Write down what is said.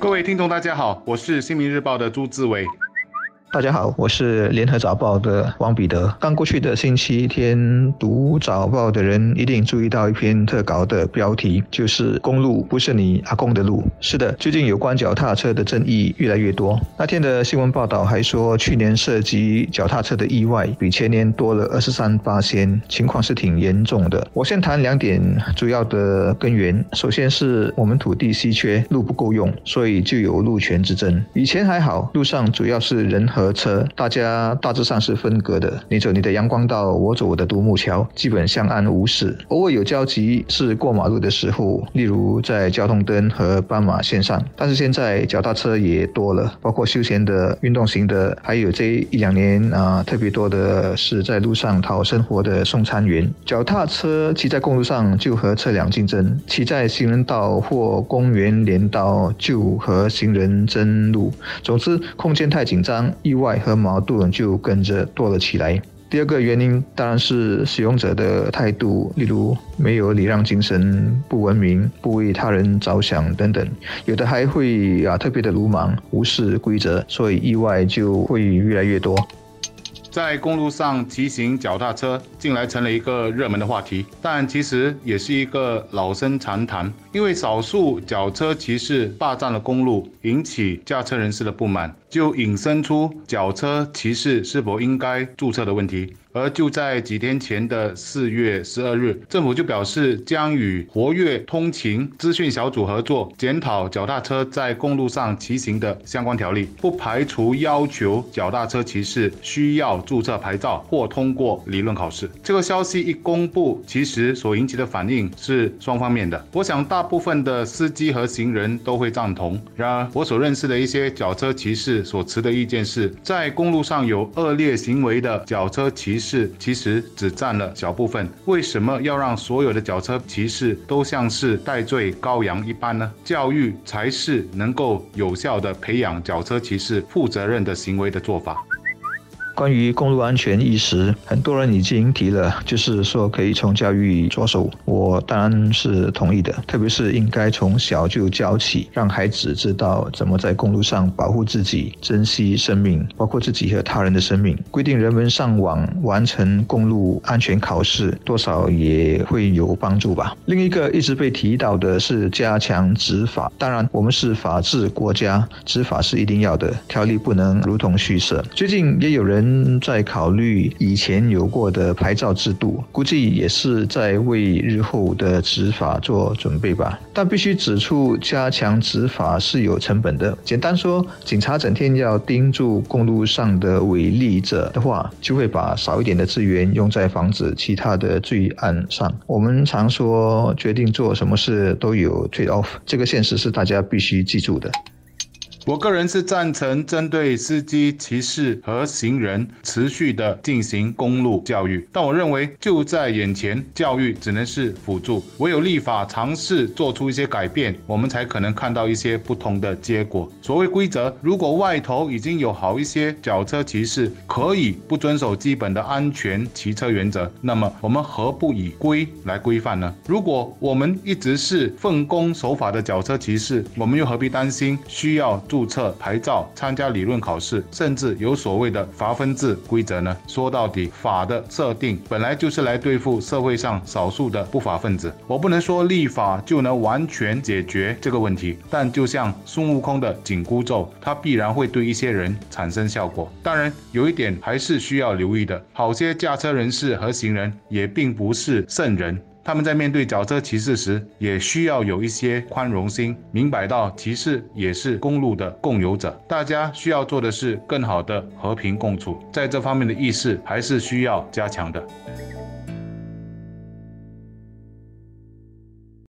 各位听众，大家好，我是新民日报的朱志伟。大家好，我是联合早报的王彼得。刚过去的星期天，读早报的人一定注意到一篇特稿的标题，就是“公路不是你阿公的路”。是的，最近有关脚踏车的争议越来越多。那天的新闻报道还说，去年涉及脚踏车的意外比前年多了二十三八千，情况是挺严重的。我先谈两点主要的根源。首先是我们土地稀缺，路不够用，所以就有路权之争。以前还好，路上主要是人和。和车，大家大致上是分隔的。你走你的阳光道，我走我的独木桥，基本相安无事。偶尔有交集是过马路的时候，例如在交通灯和斑马线上。但是现在脚踏车也多了，包括休闲的、运动型的，还有这一两年啊特别多的是在路上讨生活的送餐员。脚踏车骑在公路上就和车辆竞争，骑在行人道或公园连道就和行人争路。总之，空间太紧张。意外和矛盾就跟着多了起来。第二个原因当然是使用者的态度，例如没有礼让精神、不文明、不为他人着想等等，有的还会啊特别的鲁莽、无视规则，所以意外就会越来越多。在公路上骑行脚踏车，近来成了一个热门的话题，但其实也是一个老生常谈。因为少数脚车骑士霸占了公路，引起驾车人士的不满，就引申出脚车骑士是否应该注册的问题。而就在几天前的四月十二日，政府就表示将与活跃通勤资讯小组合作，检讨脚踏车在公路上骑行的相关条例，不排除要求脚踏车骑士需要注册牌照或通过理论考试。这个消息一公布，其实所引起的反应是双方面的。我想大部分的司机和行人都会赞同。然而，我所认识的一些脚车骑士所持的意见是，在公路上有恶劣行为的脚车骑。是，其实只占了小部分。为什么要让所有的脚车骑士都像是戴罪羔羊一般呢？教育才是能够有效的培养脚车骑士负责任的行为的做法。关于公路安全意识，很多人已经提了，就是说可以从教育着手。我当然是同意的，特别是应该从小就教起，让孩子知道怎么在公路上保护自己、珍惜生命，包括自己和他人的生命。规定人们上网完成公路安全考试，多少也会有帮助吧。另一个一直被提到的是加强执法。当然，我们是法治国家，执法是一定要的，条例不能如同虚设。最近也有人。在考虑以前有过的牌照制度，估计也是在为日后的执法做准备吧。但必须指出，加强执法是有成本的。简单说，警察整天要盯住公路上的违例者的话，就会把少一点的资源用在防止其他的罪案上。我们常说，决定做什么事都有 trade off，这个现实是大家必须记住的。我个人是赞成针对司机、骑士和行人持续的进行公路教育，但我认为就在眼前，教育只能是辅助，唯有立法尝试做出一些改变，我们才可能看到一些不同的结果。所谓规则，如果外头已经有好一些脚车骑士可以不遵守基本的安全骑车原则，那么我们何不以规来规范呢？如果我们一直是奉公守法的脚车骑士，我们又何必担心需要？注注册牌照、参加理论考试，甚至有所谓的罚分制规则呢？说到底，法的设定本来就是来对付社会上少数的不法分子。我不能说立法就能完全解决这个问题，但就像孙悟空的紧箍咒，它必然会对一些人产生效果。当然，有一点还是需要留意的：好些驾车人士和行人也并不是圣人。他们在面对脚车骑士时，也需要有一些宽容心，明白到骑士也是公路的共有者。大家需要做的是更好的和平共处，在这方面的意识还是需要加强的。